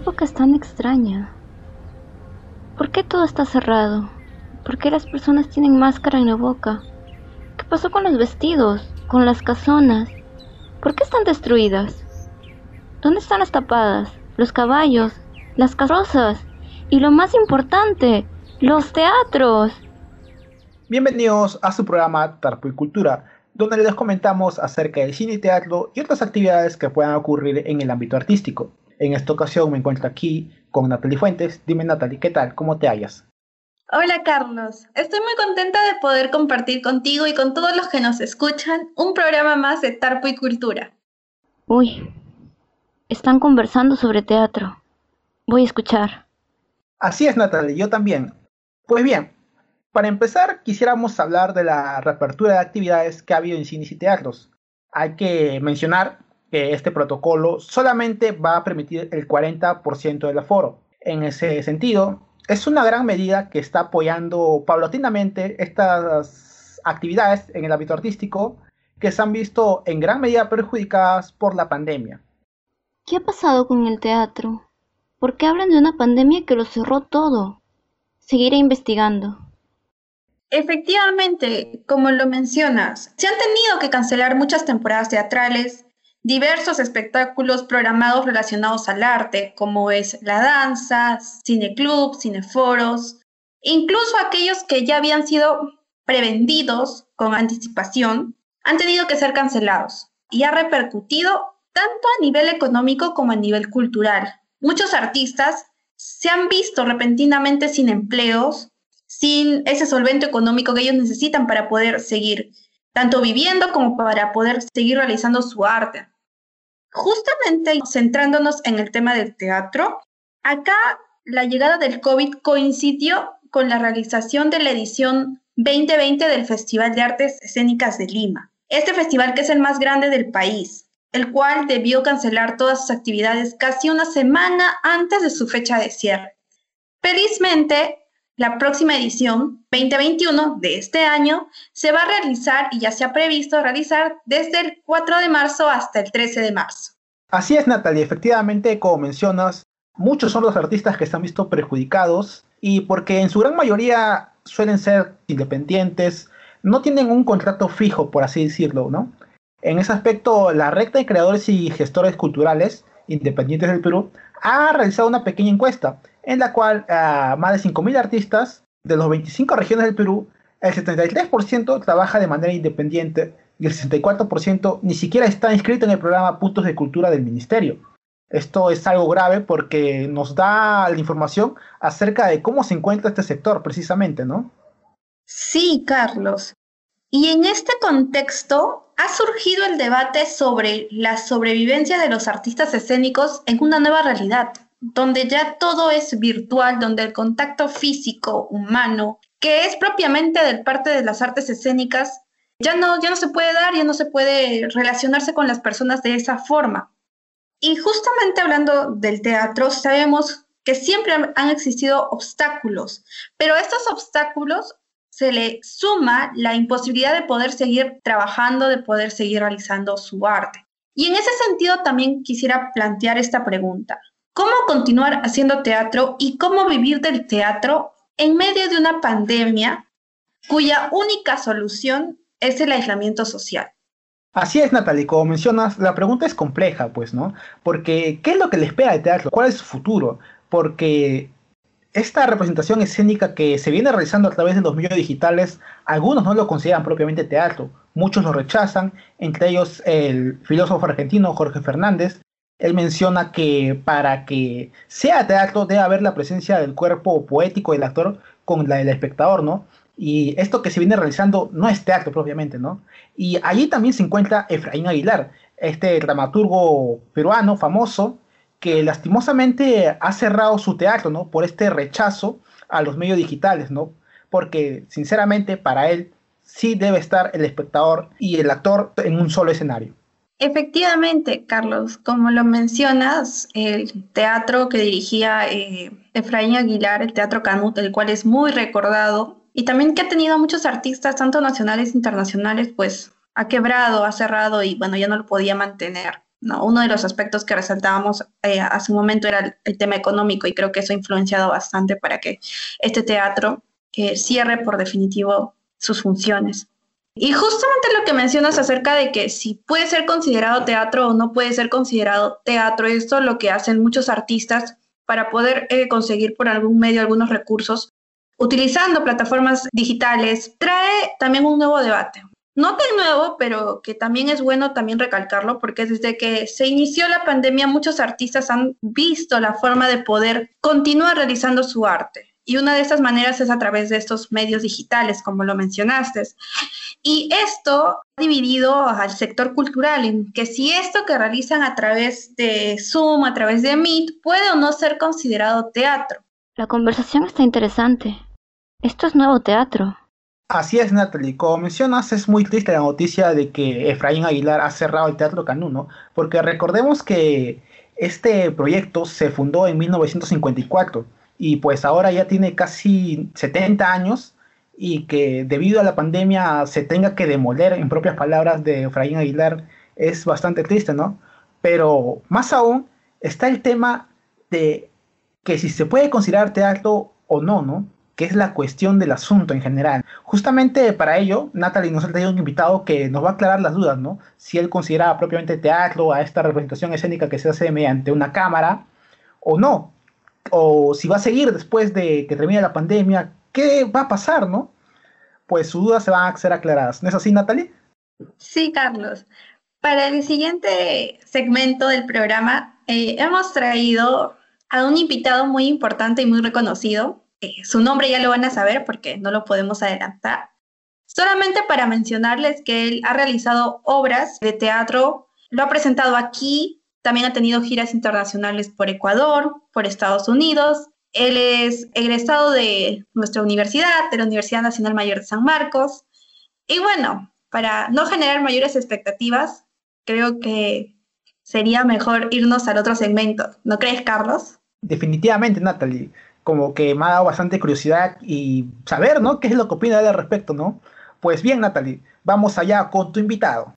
Época es tan extraña. ¿Por qué todo está cerrado? ¿Por qué las personas tienen máscara en la boca? ¿Qué pasó con los vestidos? ¿Con las casonas? ¿Por qué están destruidas? ¿Dónde están las tapadas? ¿Los caballos? ¿Las carrozas? Y lo más importante, los teatros. Bienvenidos a su programa Tarpo y Cultura, donde les comentamos acerca del cine y teatro y otras actividades que puedan ocurrir en el ámbito artístico. En esta ocasión me encuentro aquí con Natalie Fuentes. Dime Natalie, ¿qué tal? ¿Cómo te hallas? Hola Carlos, estoy muy contenta de poder compartir contigo y con todos los que nos escuchan un programa más de Tarpo y Cultura. Uy, están conversando sobre teatro. Voy a escuchar. Así es Natalie, yo también. Pues bien, para empezar, quisiéramos hablar de la reapertura de actividades que ha habido en cines y teatros. Hay que mencionar que este protocolo solamente va a permitir el 40% del aforo. En ese sentido, es una gran medida que está apoyando paulatinamente estas actividades en el ámbito artístico que se han visto en gran medida perjudicadas por la pandemia. ¿Qué ha pasado con el teatro? ¿Por qué hablan de una pandemia que lo cerró todo? Seguiré investigando. Efectivamente, como lo mencionas, se han tenido que cancelar muchas temporadas teatrales, diversos espectáculos programados relacionados al arte, como es la danza, cineclub, cineforos, incluso aquellos que ya habían sido prevendidos con anticipación, han tenido que ser cancelados y ha repercutido tanto a nivel económico como a nivel cultural. Muchos artistas se han visto repentinamente sin empleos sin ese solvente económico que ellos necesitan para poder seguir tanto viviendo como para poder seguir realizando su arte. Justamente centrándonos en el tema del teatro, acá la llegada del COVID coincidió con la realización de la edición 2020 del Festival de Artes Escénicas de Lima. Este festival que es el más grande del país, el cual debió cancelar todas sus actividades casi una semana antes de su fecha de cierre. Felizmente, la próxima edición 2021 de este año se va a realizar y ya se ha previsto realizar desde el 4 de marzo hasta el 13 de marzo. Así es, Natalia. Efectivamente, como mencionas, muchos son los artistas que se han visto perjudicados y porque en su gran mayoría suelen ser independientes, no tienen un contrato fijo, por así decirlo, ¿no? En ese aspecto, la recta de creadores y gestores culturales independientes del Perú ha realizado una pequeña encuesta en la cual más de 5.000 artistas de las 25 regiones del Perú, el 73% trabaja de manera independiente y el 64% ni siquiera está inscrito en el programa Puntos de Cultura del Ministerio. Esto es algo grave porque nos da la información acerca de cómo se encuentra este sector precisamente, ¿no? Sí, Carlos. Y en este contexto ha surgido el debate sobre la sobrevivencia de los artistas escénicos en una nueva realidad donde ya todo es virtual, donde el contacto físico, humano, que es propiamente del parte de las artes escénicas, ya no, ya no se puede dar, ya no se puede relacionarse con las personas de esa forma. Y justamente hablando del teatro, sabemos que siempre han existido obstáculos, pero estos obstáculos se le suma la imposibilidad de poder seguir trabajando, de poder seguir realizando su arte. Y en ese sentido también quisiera plantear esta pregunta cómo continuar haciendo teatro y cómo vivir del teatro en medio de una pandemia cuya única solución es el aislamiento social. Así es, Natalie, como mencionas, la pregunta es compleja, pues, ¿no? Porque, ¿qué es lo que le espera al teatro? ¿Cuál es su futuro? Porque esta representación escénica que se viene realizando a través de los medios digitales, algunos no lo consideran propiamente teatro, muchos lo rechazan, entre ellos el filósofo argentino Jorge Fernández, él menciona que para que sea teatro debe haber la presencia del cuerpo poético del actor con la del espectador, ¿no? Y esto que se viene realizando no es teatro propiamente, ¿no? Y allí también se encuentra Efraín Aguilar, este dramaturgo peruano famoso, que lastimosamente ha cerrado su teatro, ¿no? Por este rechazo a los medios digitales, ¿no? Porque sinceramente para él sí debe estar el espectador y el actor en un solo escenario. Efectivamente, Carlos, como lo mencionas, el teatro que dirigía eh, Efraín Aguilar, el Teatro Canut, el cual es muy recordado y también que ha tenido muchos artistas, tanto nacionales e internacionales, pues ha quebrado, ha cerrado y bueno, ya no lo podía mantener. ¿No? Uno de los aspectos que resaltábamos eh, hace un momento era el, tema económico y creo que eso ha influenciado bastante para que este teatro eh, cierre por definitivo sus funciones. Y justamente lo que mencionas acerca de que si puede ser considerado teatro o no puede ser considerado teatro, esto es lo que hacen muchos artistas para poder eh, conseguir por algún medio algunos recursos utilizando plataformas digitales, trae también un nuevo debate. No tan nuevo, pero que también es bueno también recalcarlo, porque desde que se inició la pandemia muchos artistas han visto la forma de poder continuar realizando su arte. Y una de estas maneras es a través de estos medios digitales, como lo mencionaste. Y esto ha dividido al sector cultural en que si esto que realizan a través de Zoom, a través de Meet, puede o no ser considerado teatro. La conversación está interesante. Esto es nuevo teatro. Así es, Natalie. Como mencionas, es muy triste la noticia de que Efraín Aguilar ha cerrado el Teatro Canú, Porque recordemos que este proyecto se fundó en 1954 y pues ahora ya tiene casi 70 años y que debido a la pandemia se tenga que demoler, en propias palabras de Efraín Aguilar, es bastante triste, ¿no? Pero más aún está el tema de que si se puede considerar teatro o no, ¿no? Que es la cuestión del asunto en general. Justamente para ello, Natalie nos ha traído un invitado que nos va a aclarar las dudas, ¿no? Si él considera propiamente teatro a esta representación escénica que se hace mediante una cámara o no. O si va a seguir después de que termine la pandemia, ¿qué va a pasar, no? Pues sus dudas se van a ser aclaradas. ¿No es así, Natalie? Sí, Carlos. Para el siguiente segmento del programa, eh, hemos traído a un invitado muy importante y muy reconocido, eh, su nombre ya lo van a saber porque no lo podemos adelantar. Solamente para mencionarles que él ha realizado obras de teatro, lo ha presentado aquí, también ha tenido giras internacionales por Ecuador, por Estados Unidos. Él es egresado de nuestra universidad, de la Universidad Nacional Mayor de San Marcos. Y bueno, para no generar mayores expectativas, creo que sería mejor irnos al otro segmento. ¿No crees, Carlos? Definitivamente, Natalie como que me ha dado bastante curiosidad y saber, ¿no? ¿Qué es lo que opina él al respecto, ¿no? Pues bien, Natalie, vamos allá con tu invitado.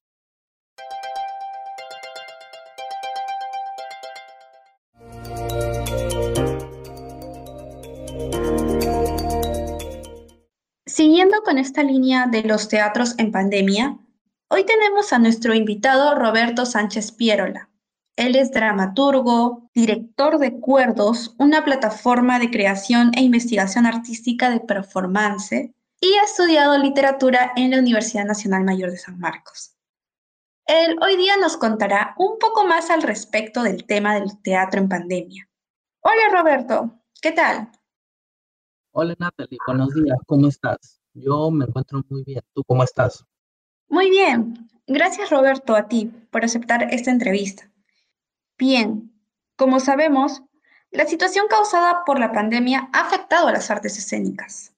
Siguiendo con esta línea de los teatros en pandemia, hoy tenemos a nuestro invitado Roberto Sánchez Pierola, él es dramaturgo, director de Cuerdos, una plataforma de creación e investigación artística de performance, y ha estudiado literatura en la Universidad Nacional Mayor de San Marcos. Él hoy día nos contará un poco más al respecto del tema del teatro en pandemia. Hola Roberto, ¿qué tal? Hola Natalie, buenos días, ¿cómo estás? Yo me encuentro muy bien, ¿tú cómo estás? Muy bien, gracias Roberto a ti por aceptar esta entrevista. Bien, como sabemos, la situación causada por la pandemia ha afectado a las artes escénicas.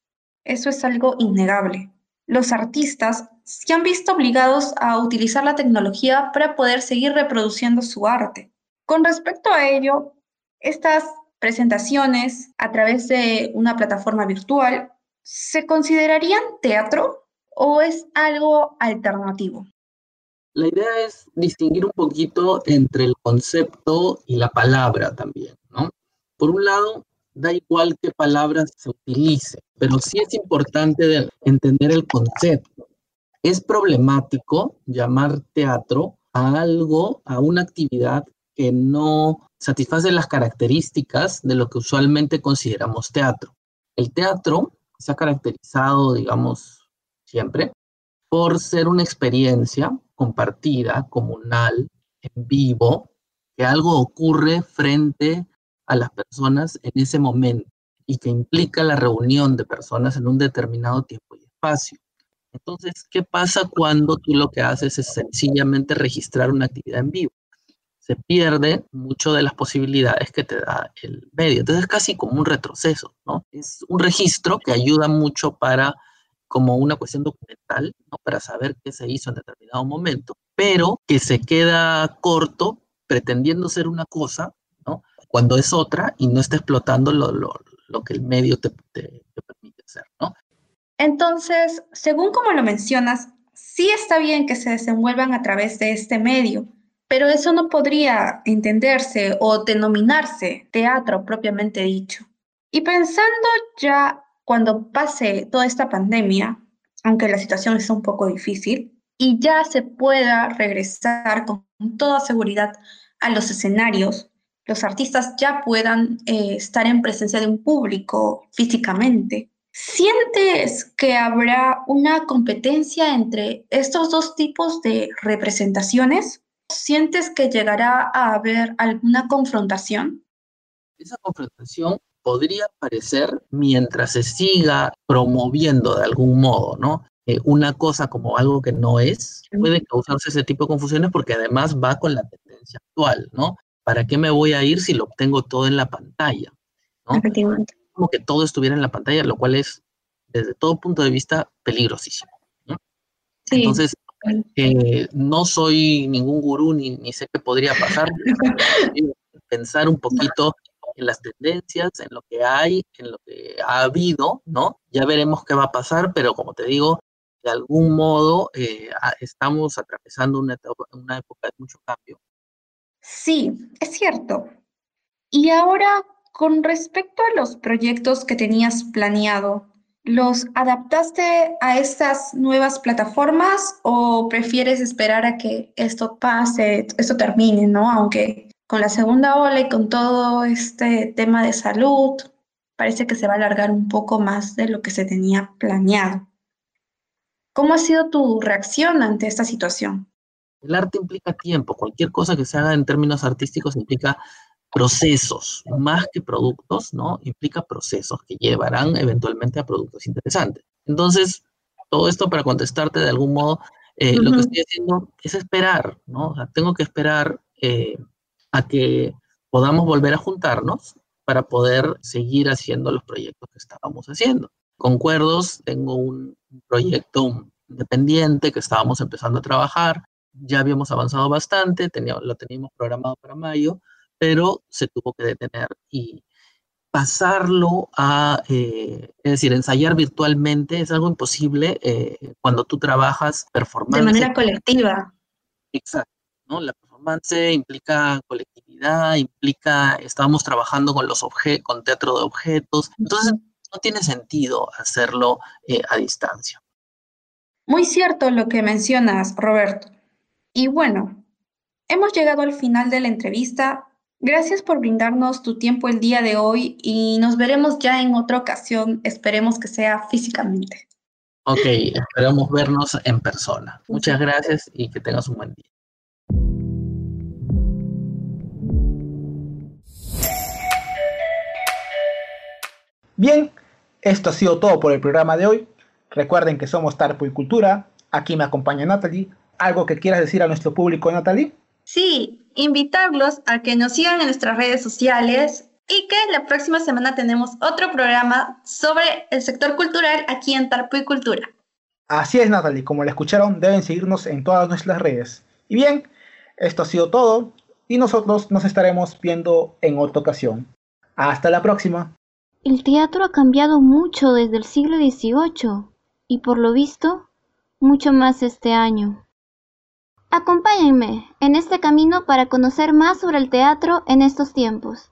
Eso es algo innegable. Los artistas se han visto obligados a utilizar la tecnología para poder seguir reproduciendo su arte. Con respecto a ello, estas presentaciones a través de una plataforma virtual, ¿se considerarían teatro o es algo alternativo? La idea es distinguir un poquito entre el concepto y la palabra también, ¿no? Por un lado, da igual qué palabras se utilice, pero sí es importante entender el concepto. Es problemático llamar teatro a algo, a una actividad que no satisface las características de lo que usualmente consideramos teatro. El teatro se ha caracterizado, digamos, siempre por ser una experiencia compartida, comunal, en vivo, que algo ocurre frente a las personas en ese momento y que implica la reunión de personas en un determinado tiempo y espacio. Entonces, ¿qué pasa cuando tú lo que haces es sencillamente registrar una actividad en vivo? Se pierde mucho de las posibilidades que te da el medio. Entonces es casi como un retroceso, ¿no? Es un registro que ayuda mucho para como una cuestión documental, ¿no? para saber qué se hizo en determinado momento, pero que se queda corto pretendiendo ser una cosa, ¿no? cuando es otra y no está explotando lo, lo, que el medio te, te, permite hacer. ¿no? Entonces, según como lo mencionas, sí está bien que se desenvuelvan a través de este medio. pero eso no podría entenderse o denominarse teatro propiamente dicho. Y pensando ya cuando pase toda esta pandemia, aunque la situación es un poco difícil, y ya se pueda regresar con toda seguridad a los escenarios, los artistas ya puedan eh, estar en presencia de un público físicamente. ¿Sientes que habrá una competencia entre estos dos tipos de representaciones? ¿Sientes que llegará a haber alguna confrontación? Esa confrontación podría aparecer mientras se siga promoviendo de algún modo, ¿no? Eh, una cosa como algo que no es, puede causarse ese tipo de confusiones porque además va con la tendencia actual, ¿no? ¿Para qué me voy a ir si lo obtengo todo en la pantalla? ¿no? Efectivamente. Como que todo estuviera en la pantalla, lo cual es, desde todo punto de vista, peligrosísimo. ¿no? Sí. Entonces, eh, no soy ningún gurú ni, ni sé qué podría pasar. pensar un poquito en las tendencias, en lo que hay, en lo que ha habido, ¿no? Ya veremos qué va a pasar, pero como te digo, de algún modo eh, estamos atravesando una, una época de mucho cambio. Sí, es cierto. Y ahora, con respecto a los proyectos que tenías planeado, ¿los adaptaste a estas nuevas plataformas o prefieres esperar a que esto pase, esto termine, ¿no? Aunque con la segunda ola y con todo este tema de salud, parece que se va a alargar un poco más de lo que se tenía planeado. ¿Cómo ha sido tu reacción ante esta situación? El arte implica tiempo, cualquier cosa que se haga en términos artísticos implica procesos, más que productos, ¿no? Implica procesos que llevarán eventualmente a productos interesantes. Entonces, todo esto para contestarte de algún modo, eh, lo que estoy haciendo es esperar, ¿no? O sea, tengo que esperar eh, a que podamos volver a juntarnos para poder seguir haciendo los proyectos que estábamos haciendo. Concuerdos, tengo un proyecto independiente que estábamos empezando a trabajar, ya habíamos avanzado bastante, lo teníamos programado para mayo, pero se tuvo que detener y pasarlo a, eh, es decir, ensayar virtualmente es algo imposible eh, cuando tú trabajas performance. De manera colectiva. Exacto, ¿no? La implica colectividad, implica, estábamos trabajando con los objetos, con teatro de objetos, entonces no tiene sentido hacerlo eh, a distancia. Muy cierto lo que mencionas, Roberto. Y bueno, hemos llegado al final de la entrevista. Gracias por brindarnos tu tiempo el día de hoy y nos veremos ya en otra ocasión. Esperemos que sea físicamente. Ok, esperamos vernos en persona. Muchas gracias y que tengas un buen día. Bien, esto ha sido todo por el programa de hoy. Recuerden que somos Tarpo y Cultura. Aquí me acompaña Natalie. ¿Algo que quieras decir a nuestro público, Natalie? Sí, invitarlos a que nos sigan en nuestras redes sociales y que la próxima semana tenemos otro programa sobre el sector cultural aquí en Tarpo y Cultura. Así es, Natalie. Como la escucharon, deben seguirnos en todas nuestras redes. Y bien, esto ha sido todo y nosotros nos estaremos viendo en otra ocasión. Hasta la próxima. El teatro ha cambiado mucho desde el siglo XVIII y por lo visto, mucho más este año. Acompáñenme en este camino para conocer más sobre el teatro en estos tiempos.